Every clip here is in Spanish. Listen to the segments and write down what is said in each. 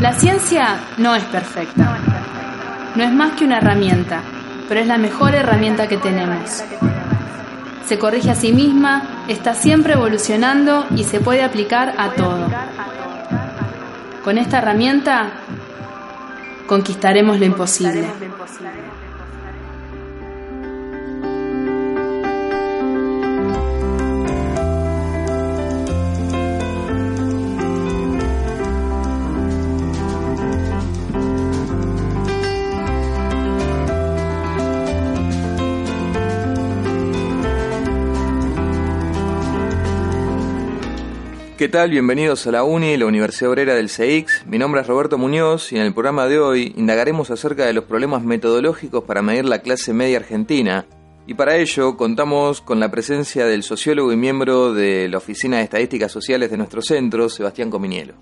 La ciencia no es perfecta. No es más que una herramienta, pero es la mejor herramienta que tenemos. Se corrige a sí misma, está siempre evolucionando y se puede aplicar a todo. Con esta herramienta conquistaremos lo imposible. ¿Qué tal? Bienvenidos a la UNI, la Universidad Obrera del CEIX. Mi nombre es Roberto Muñoz y en el programa de hoy indagaremos acerca de los problemas metodológicos para medir la clase media argentina. Y para ello contamos con la presencia del sociólogo y miembro de la Oficina de Estadísticas Sociales de nuestro centro, Sebastián Cominielo.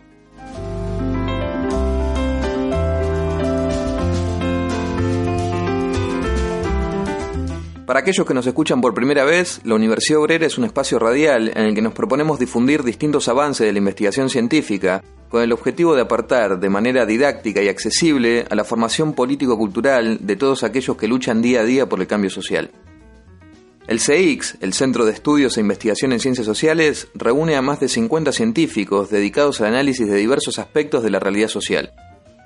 Para aquellos que nos escuchan por primera vez, la Universidad Obrera es un espacio radial en el que nos proponemos difundir distintos avances de la investigación científica con el objetivo de apartar de manera didáctica y accesible a la formación político-cultural de todos aquellos que luchan día a día por el cambio social. El CEIX, el Centro de Estudios e Investigación en Ciencias Sociales, reúne a más de 50 científicos dedicados al análisis de diversos aspectos de la realidad social.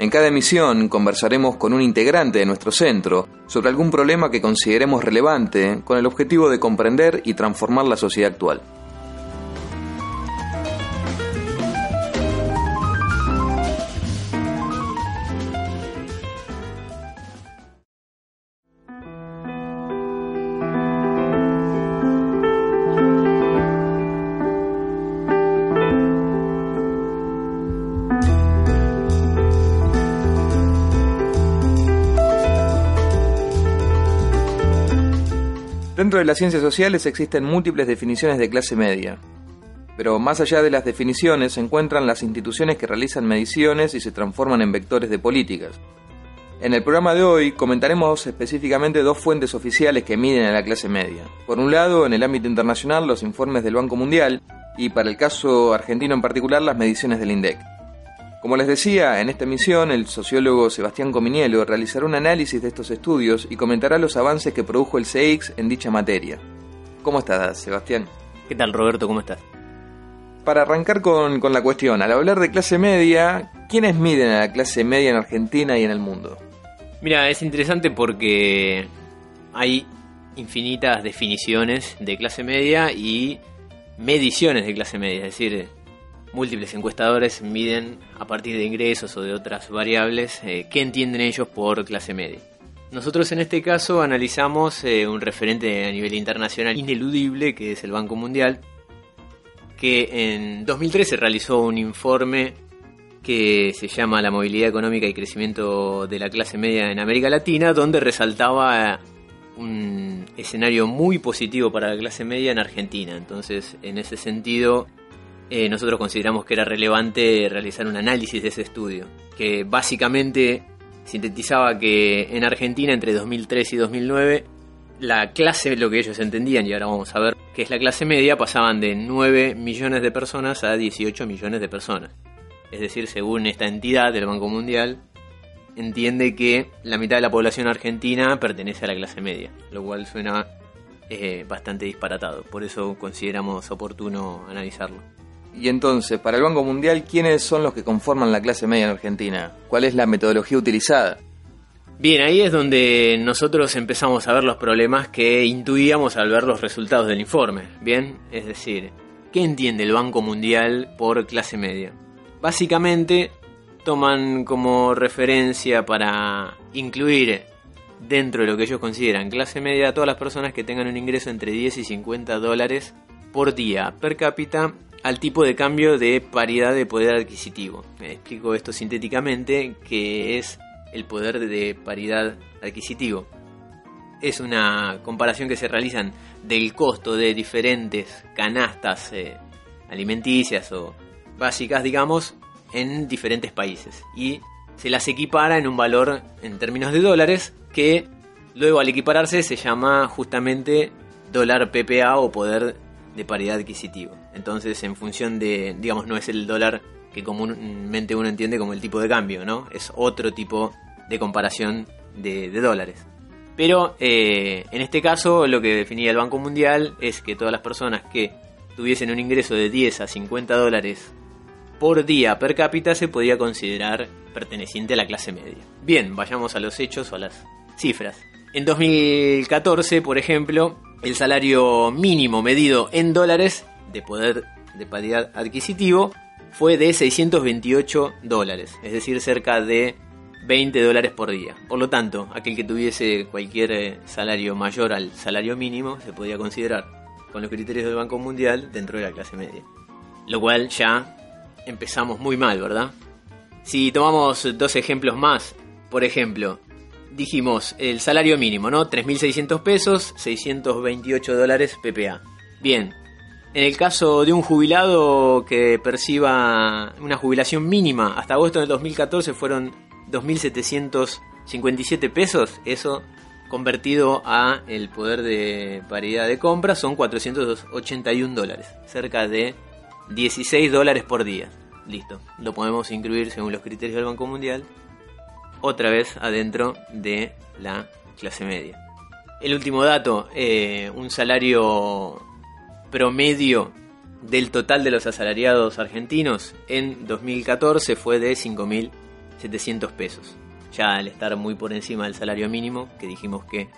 En cada emisión conversaremos con un integrante de nuestro centro sobre algún problema que consideremos relevante con el objetivo de comprender y transformar la sociedad actual. De las ciencias sociales existen múltiples definiciones de clase media, pero más allá de las definiciones se encuentran las instituciones que realizan mediciones y se transforman en vectores de políticas. En el programa de hoy comentaremos específicamente dos fuentes oficiales que miden a la clase media. Por un lado, en el ámbito internacional, los informes del Banco Mundial y para el caso argentino en particular, las mediciones del INDEC. Como les decía, en esta emisión el sociólogo Sebastián Cominielo realizará un análisis de estos estudios y comentará los avances que produjo el CEIX en dicha materia. ¿Cómo estás, Sebastián? ¿Qué tal, Roberto? ¿Cómo estás? Para arrancar con, con la cuestión, al hablar de clase media, ¿quiénes miden a la clase media en Argentina y en el mundo? Mira, es interesante porque hay infinitas definiciones de clase media y mediciones de clase media, es decir, múltiples encuestadores miden a partir de ingresos o de otras variables eh, qué entienden ellos por clase media. Nosotros en este caso analizamos eh, un referente a nivel internacional ineludible que es el Banco Mundial, que en 2013 realizó un informe que se llama La movilidad económica y crecimiento de la clase media en América Latina, donde resaltaba un escenario muy positivo para la clase media en Argentina. Entonces, en ese sentido, eh, nosotros consideramos que era relevante realizar un análisis de ese estudio, que básicamente sintetizaba que en Argentina entre 2003 y 2009 la clase, lo que ellos entendían, y ahora vamos a ver qué es la clase media, pasaban de 9 millones de personas a 18 millones de personas. Es decir, según esta entidad del Banco Mundial, entiende que la mitad de la población argentina pertenece a la clase media, lo cual suena eh, bastante disparatado. Por eso consideramos oportuno analizarlo. Y entonces, para el Banco Mundial, ¿quiénes son los que conforman la clase media en Argentina? ¿Cuál es la metodología utilizada? Bien, ahí es donde nosotros empezamos a ver los problemas que intuíamos al ver los resultados del informe. Bien, es decir, ¿qué entiende el Banco Mundial por clase media? Básicamente, toman como referencia para incluir dentro de lo que ellos consideran clase media a todas las personas que tengan un ingreso entre 10 y 50 dólares por día per cápita al tipo de cambio de paridad de poder adquisitivo. Me explico esto sintéticamente, que es el poder de paridad adquisitivo. Es una comparación que se realizan del costo de diferentes canastas eh, alimenticias o básicas, digamos, en diferentes países. Y se las equipara en un valor en términos de dólares que luego al equipararse se llama justamente dólar PPA o poder de paridad adquisitiva. Entonces, en función de, digamos, no es el dólar que comúnmente uno entiende como el tipo de cambio, ¿no? Es otro tipo de comparación de, dólares. Pero eh, en este caso lo que definía el Banco Mundial es que todas las personas que tuviesen un ingreso de 10 a 50 dólares por día per cápita se podía considerar perteneciente a la clase media. Bien, vayamos a los hechos o a las cifras. En 2014, por ejemplo, el salario mínimo medido en dólares de poder de paridad adquisitivo fue de 628 dólares, es decir, cerca de 20 dólares por día. Por lo tanto, aquel que tuviese cualquier eh, salario mayor al salario mínimo se podía considerar, con los criterios del Banco Mundial, dentro de la clase media. Lo cual ya empezamos muy mal, ¿verdad? Si tomamos dos ejemplos más, por ejemplo, dijimos el salario mínimo, ¿no? 3.600 pesos, 628 dólares PPA. Bien, en el caso de un jubilado que perciba una jubilación mínima, hasta agosto del 2014 fueron 2.757 pesos, eso convertido a el poder de paridad de compra son 481 dólares, cerca de 16 dólares por día. Listo, lo podemos incluir según los criterios del Banco Mundial, otra vez adentro de la clase media. El último dato, eh, un salario promedio del total de los asalariados argentinos en 2014 fue de 5.700 pesos. Ya al estar muy por encima del salario mínimo, que dijimos que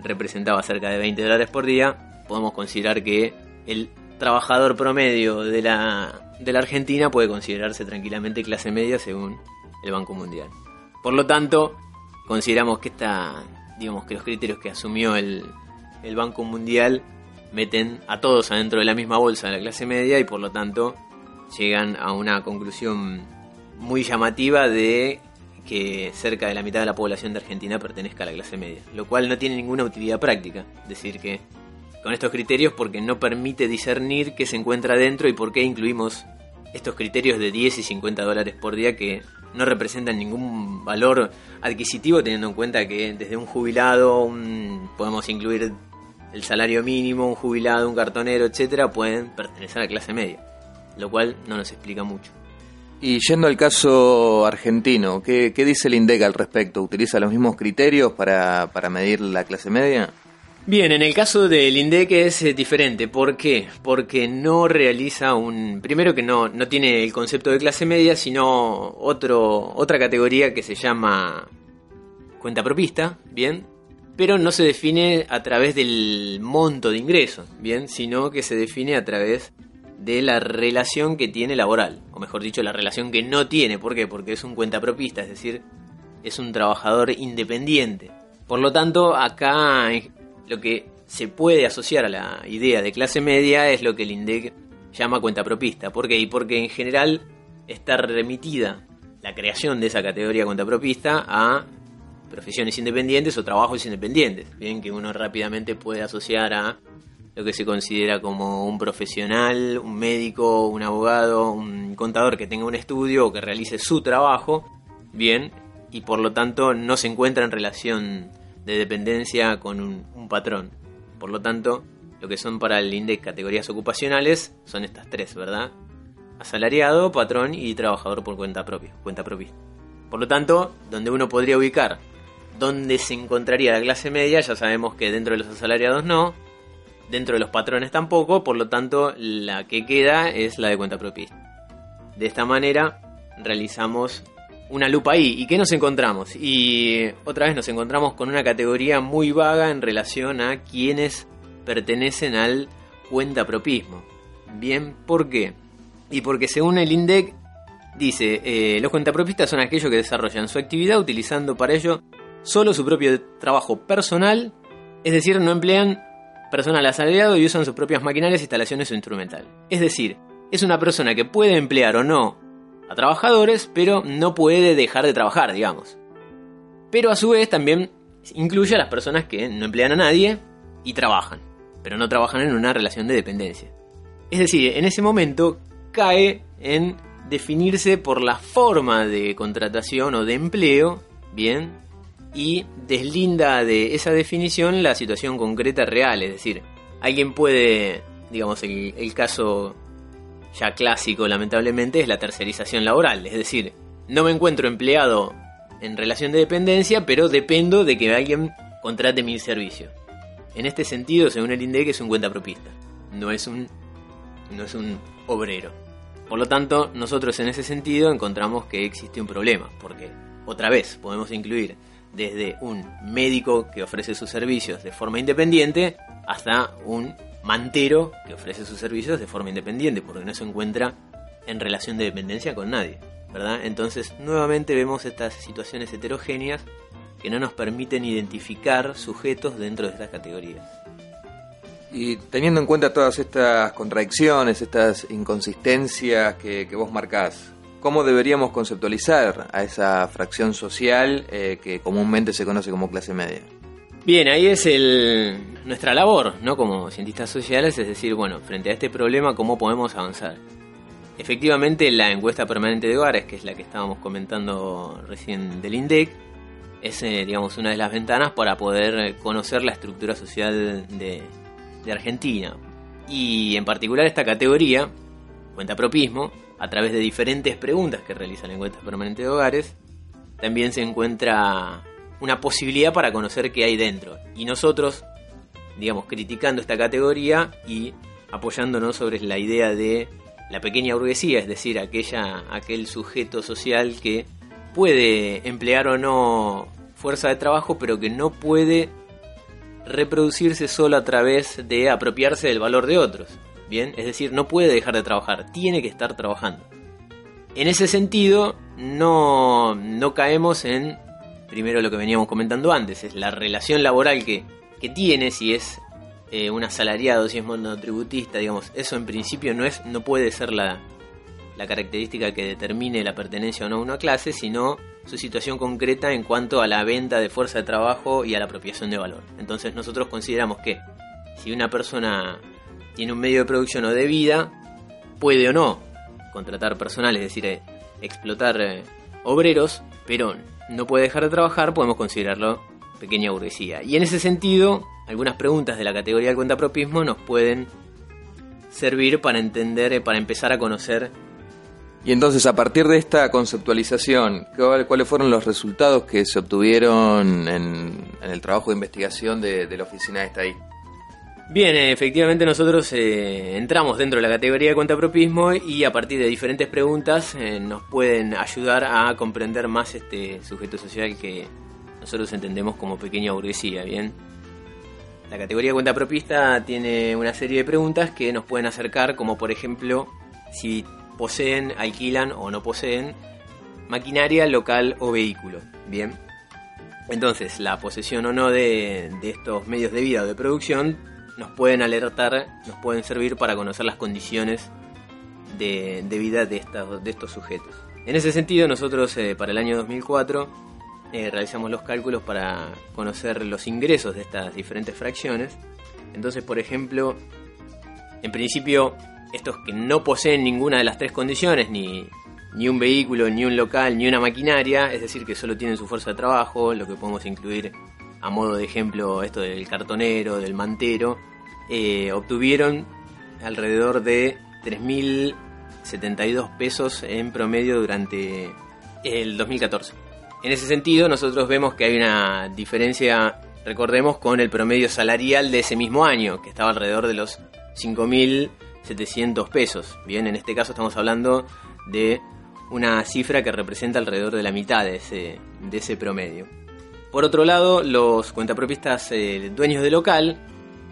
representaba cerca de 20 dólares por día, podemos considerar que el trabajador promedio de la, de la Argentina puede considerarse tranquilamente clase media según el Banco Mundial. Por lo tanto, consideramos que esta, digamos que los criterios que asumió el, Banco Mundial meten a todos adentro de la misma bolsa de la clase media y por lo tanto llegan a una conclusión muy llamativa de que cerca de la mitad de la población de Argentina pertenezca a la clase media, lo cual no tiene ninguna utilidad práctica, decir que con estos criterios porque no permite discernir qué se encuentra dentro y por qué incluimos estos criterios de 10 y 50 dólares por día que no representan ningún valor adquisitivo teniendo en cuenta que desde un jubilado podemos incluir el salario mínimo, un jubilado, un cartonero, etcétera, pueden pertenecer a la clase media, lo cual no nos explica mucho. Y yendo al caso argentino, ¿qué, dice el INDEC al respecto? ¿Utiliza los mismos criterios para, para medir la clase media? Bien, en el caso del INDEC es eh, diferente. ¿Por qué? Porque no realiza un... Primero que no, no tiene el concepto de clase media, sino otro, otra categoría que se llama cuenta propista, ¿bien? pero no se define a través del monto de ingresos, bien, sino que se define a través de la relación que tiene laboral, o mejor dicho, la relación que no tiene. ¿Por qué? Porque es un cuentapropista, es decir, es un trabajador independiente. Por lo tanto, acá lo que se puede asociar a la idea de clase media es lo que el INDEC llama cuentapropista. ¿Por qué? Y porque en general está remitida la creación de esa categoría cuentapropista a profesiones independientes o trabajos independientes, bien que uno rápidamente puede asociar a lo que se considera como un profesional, un médico, un abogado, un contador que tenga un estudio o que realice su trabajo, bien, y por lo tanto no se encuentra en relación de dependencia con un, patrón. Por lo tanto, lo que son para el INDEC categorías ocupacionales son estas tres, ¿verdad? Asalariado, patrón y trabajador por cuenta propia, cuenta propia. Por lo tanto, donde uno podría ubicar donde se encontraría la clase media, ya sabemos que dentro de los asalariados no, dentro de los patrones tampoco, por lo tanto la que queda es la de cuenta propia. De esta manera realizamos una lupa ahí. ¿Y qué nos encontramos? Y otra vez nos encontramos con una categoría muy vaga en relación a quienes pertenecen al cuentapropismo. Bien, ¿por qué? Y porque según el INDEC dice, eh, los cuentapropistas son aquellos que desarrollan su actividad utilizando para ello solo su propio trabajo personal, es decir, no emplean personal asalariado y usan sus propias maquinarias, instalaciones o instrumental. Es decir, es una persona que puede emplear o no a trabajadores, pero no puede dejar de trabajar, digamos. Pero a su vez también incluye a las personas que no emplean a nadie y trabajan, pero no trabajan en una relación de dependencia. Es decir, en ese momento cae en definirse por la forma de contratación o de empleo, bien, y deslinda de esa definición la situación concreta real, es decir, alguien puede digamos, el, el caso ya clásico, lamentablemente, es la tercerización laboral. Es decir, no me encuentro empleado en relación de dependencia, pero dependo de que alguien contrate mi servicio. En este sentido, según el INDEC, es un cuenta propista, no es un, no es un obrero. Por lo tanto, nosotros en ese sentido encontramos que existe un problema, porque otra vez podemos incluir desde un médico que ofrece sus servicios de forma independiente hasta un mantero que ofrece sus servicios de forma independiente, porque no se encuentra en relación de dependencia con nadie, ¿verdad? Entonces, nuevamente vemos estas situaciones heterogéneas que no nos permiten identificar sujetos dentro de estas categorías. Y teniendo en cuenta todas estas contradicciones, estas inconsistencias que, vos marcás, ¿cómo deberíamos conceptualizar a esa fracción social eh, que comúnmente se conoce como clase media? Bien, ahí es nuestra labor, ¿no? Como cientistas sociales, es decir, bueno, frente a este problema, ¿cómo podemos avanzar? Efectivamente, la encuesta permanente de hogares, que es la que estábamos comentando recién del INDEC, es, eh, digamos, una de las ventanas para poder conocer la estructura social de, de Argentina. Y en particular esta categoría, cuenta propismo, a través de diferentes preguntas que realiza la encuesta permanente de hogares, también se encuentra una posibilidad para conocer qué hay dentro. Y nosotros, digamos, criticando esta categoría y apoyándonos sobre la idea de la pequeña burguesía, es decir, aquella, aquel sujeto social que puede emplear o no fuerza de trabajo, pero que no puede reproducirse solo a través de apropiarse del valor de otros. Bien, es decir, no puede dejar de trabajar, tiene que estar trabajando. En ese sentido, no, no caemos en, primero lo que veníamos comentando antes, es la relación laboral que, que tiene, si es eh, un asalariado, si es monotributista, digamos, eso en principio no, es, no puede ser la, la característica que determine la pertenencia o no a una clase, sino su situación concreta en cuanto a la venta de fuerza de trabajo y a la apropiación de valor. Entonces nosotros consideramos que si una persona tiene un medio de producción o de vida, puede o no contratar personal, es decir, eh, explotar eh, obreros, pero no puede dejar de trabajar, podemos considerarlo pequeña burguesía. Y en ese sentido, algunas preguntas de la categoría del cuentapropismo nos pueden servir para entender, eh, para empezar a conocer y entonces, a partir de esta conceptualización, ¿cuáles fueron los resultados que se obtuvieron en, el trabajo de investigación de, la oficina de esta ahí? Bien, efectivamente nosotros eh, entramos dentro de la categoría de cuentapropismo y a partir de diferentes preguntas eh, nos pueden ayudar a comprender más este sujeto social que nosotros entendemos como pequeña burguesía, ¿bien? La categoría de cuentapropista tiene una serie de preguntas que nos pueden acercar, como por ejemplo, si poseen, alquilan o no poseen maquinaria local o vehículo. Bien. Entonces, la posesión o no de, estos medios de vida o de producción nos pueden alertar, nos pueden servir para conocer las condiciones de, vida de, de estos sujetos. En ese sentido, nosotros eh, para el año 2004 eh, realizamos los cálculos para conocer los ingresos de estas diferentes fracciones. Entonces, por ejemplo, en principio estos que no poseen ninguna de las tres condiciones, ni, ni un vehículo, ni un local, ni una maquinaria, es decir, que solo tienen su fuerza de trabajo, lo que podemos incluir a modo de ejemplo esto del cartonero, del mantero, eh, obtuvieron alrededor de 3.072 pesos en promedio durante el 2014. En ese sentido, nosotros vemos que hay una diferencia, recordemos, con el promedio salarial de ese mismo año, que estaba alrededor de los 5.000 700 pesos. Bien, en este caso estamos hablando de una cifra que representa alrededor de la mitad de ese, de ese promedio. Por otro lado, los cuentapropistas eh, dueños de local,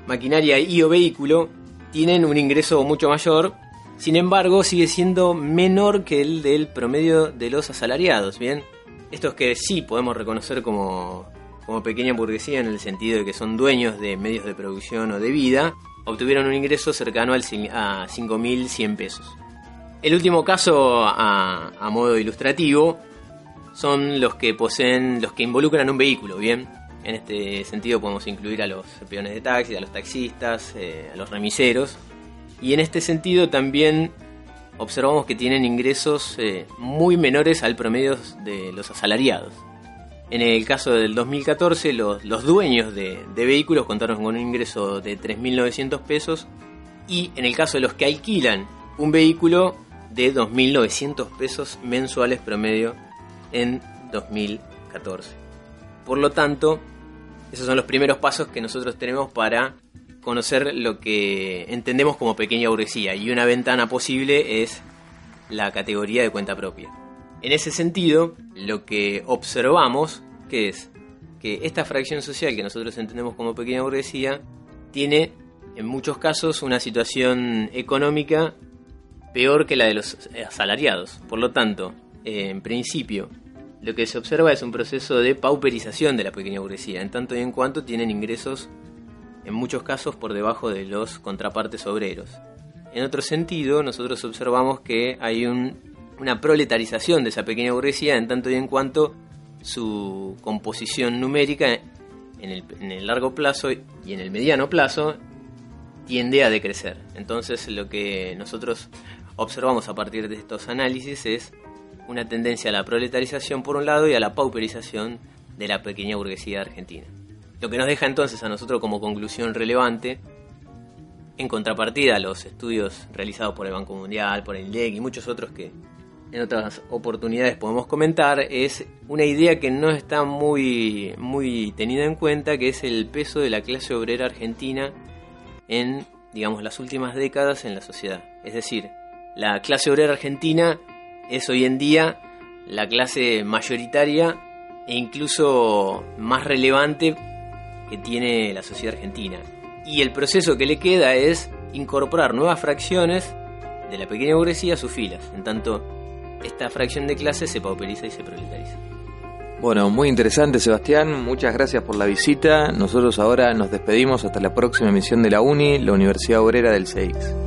maquinaria y o vehículo tienen un ingreso mucho mayor, sin embargo sigue siendo menor que el del promedio de los asalariados, ¿bien? Estos que sí podemos reconocer como, como pequeña burguesía en el sentido de que son dueños de medios de producción o de vida, obtuvieron un ingreso cercano al, a 5.100 pesos. El último caso, a, modo ilustrativo, son los que poseen, los que involucran un vehículo, ¿bien? En este sentido podemos incluir a los peones de taxi, a los taxistas, eh, a los remiseros. Y en este sentido también observamos que tienen ingresos eh, muy menores al promedio de los asalariados. En el caso del 2014, los, dueños de, vehículos contaron con un ingreso de 3.900 pesos y en el caso de los que alquilan un vehículo de 2.900 pesos mensuales promedio en 2014. Por lo tanto, esos son los primeros pasos que nosotros tenemos para conocer lo que entendemos como pequeña burguesía y una ventana posible es la categoría de cuenta propia. En ese sentido, lo que observamos que es que esta fracción social que nosotros entendemos como pequeña burguesía tiene en muchos casos una situación económica peor que la de los asalariados. Por lo tanto, en principio, lo que se observa es un proceso de pauperización de la pequeña burguesía, en tanto y en cuanto tienen ingresos en muchos casos por debajo de los contrapartes obreros. En otro sentido, nosotros observamos que hay una proletarización de esa pequeña burguesía en tanto y en cuanto su composición numérica en el, en el largo plazo y en el mediano plazo tiende a decrecer. Entonces lo que nosotros observamos a partir de estos análisis es una tendencia a la proletarización por un lado y a la pauperización de la pequeña burguesía argentina. Lo que nos deja entonces a nosotros como conclusión relevante, en contrapartida a los estudios realizados por el Banco Mundial, por el INDEC y muchos otros que en otras oportunidades podemos comentar, es una idea que no está muy, muy tenida en cuenta, que es el peso de la clase obrera argentina en, digamos, las últimas décadas en la sociedad. Es decir, la clase obrera argentina es hoy en día la clase mayoritaria e incluso más relevante que tiene la sociedad argentina. Y el proceso que le queda es incorporar nuevas fracciones de la pequeña burguesía a sus filas, en tanto esta fracción de clase se pauperiza y se proletariza. Bueno, muy interesante Sebastián, muchas gracias por la visita. Nosotros ahora nos despedimos hasta la próxima emisión de la UNI, la Universidad Obrera del CEIX.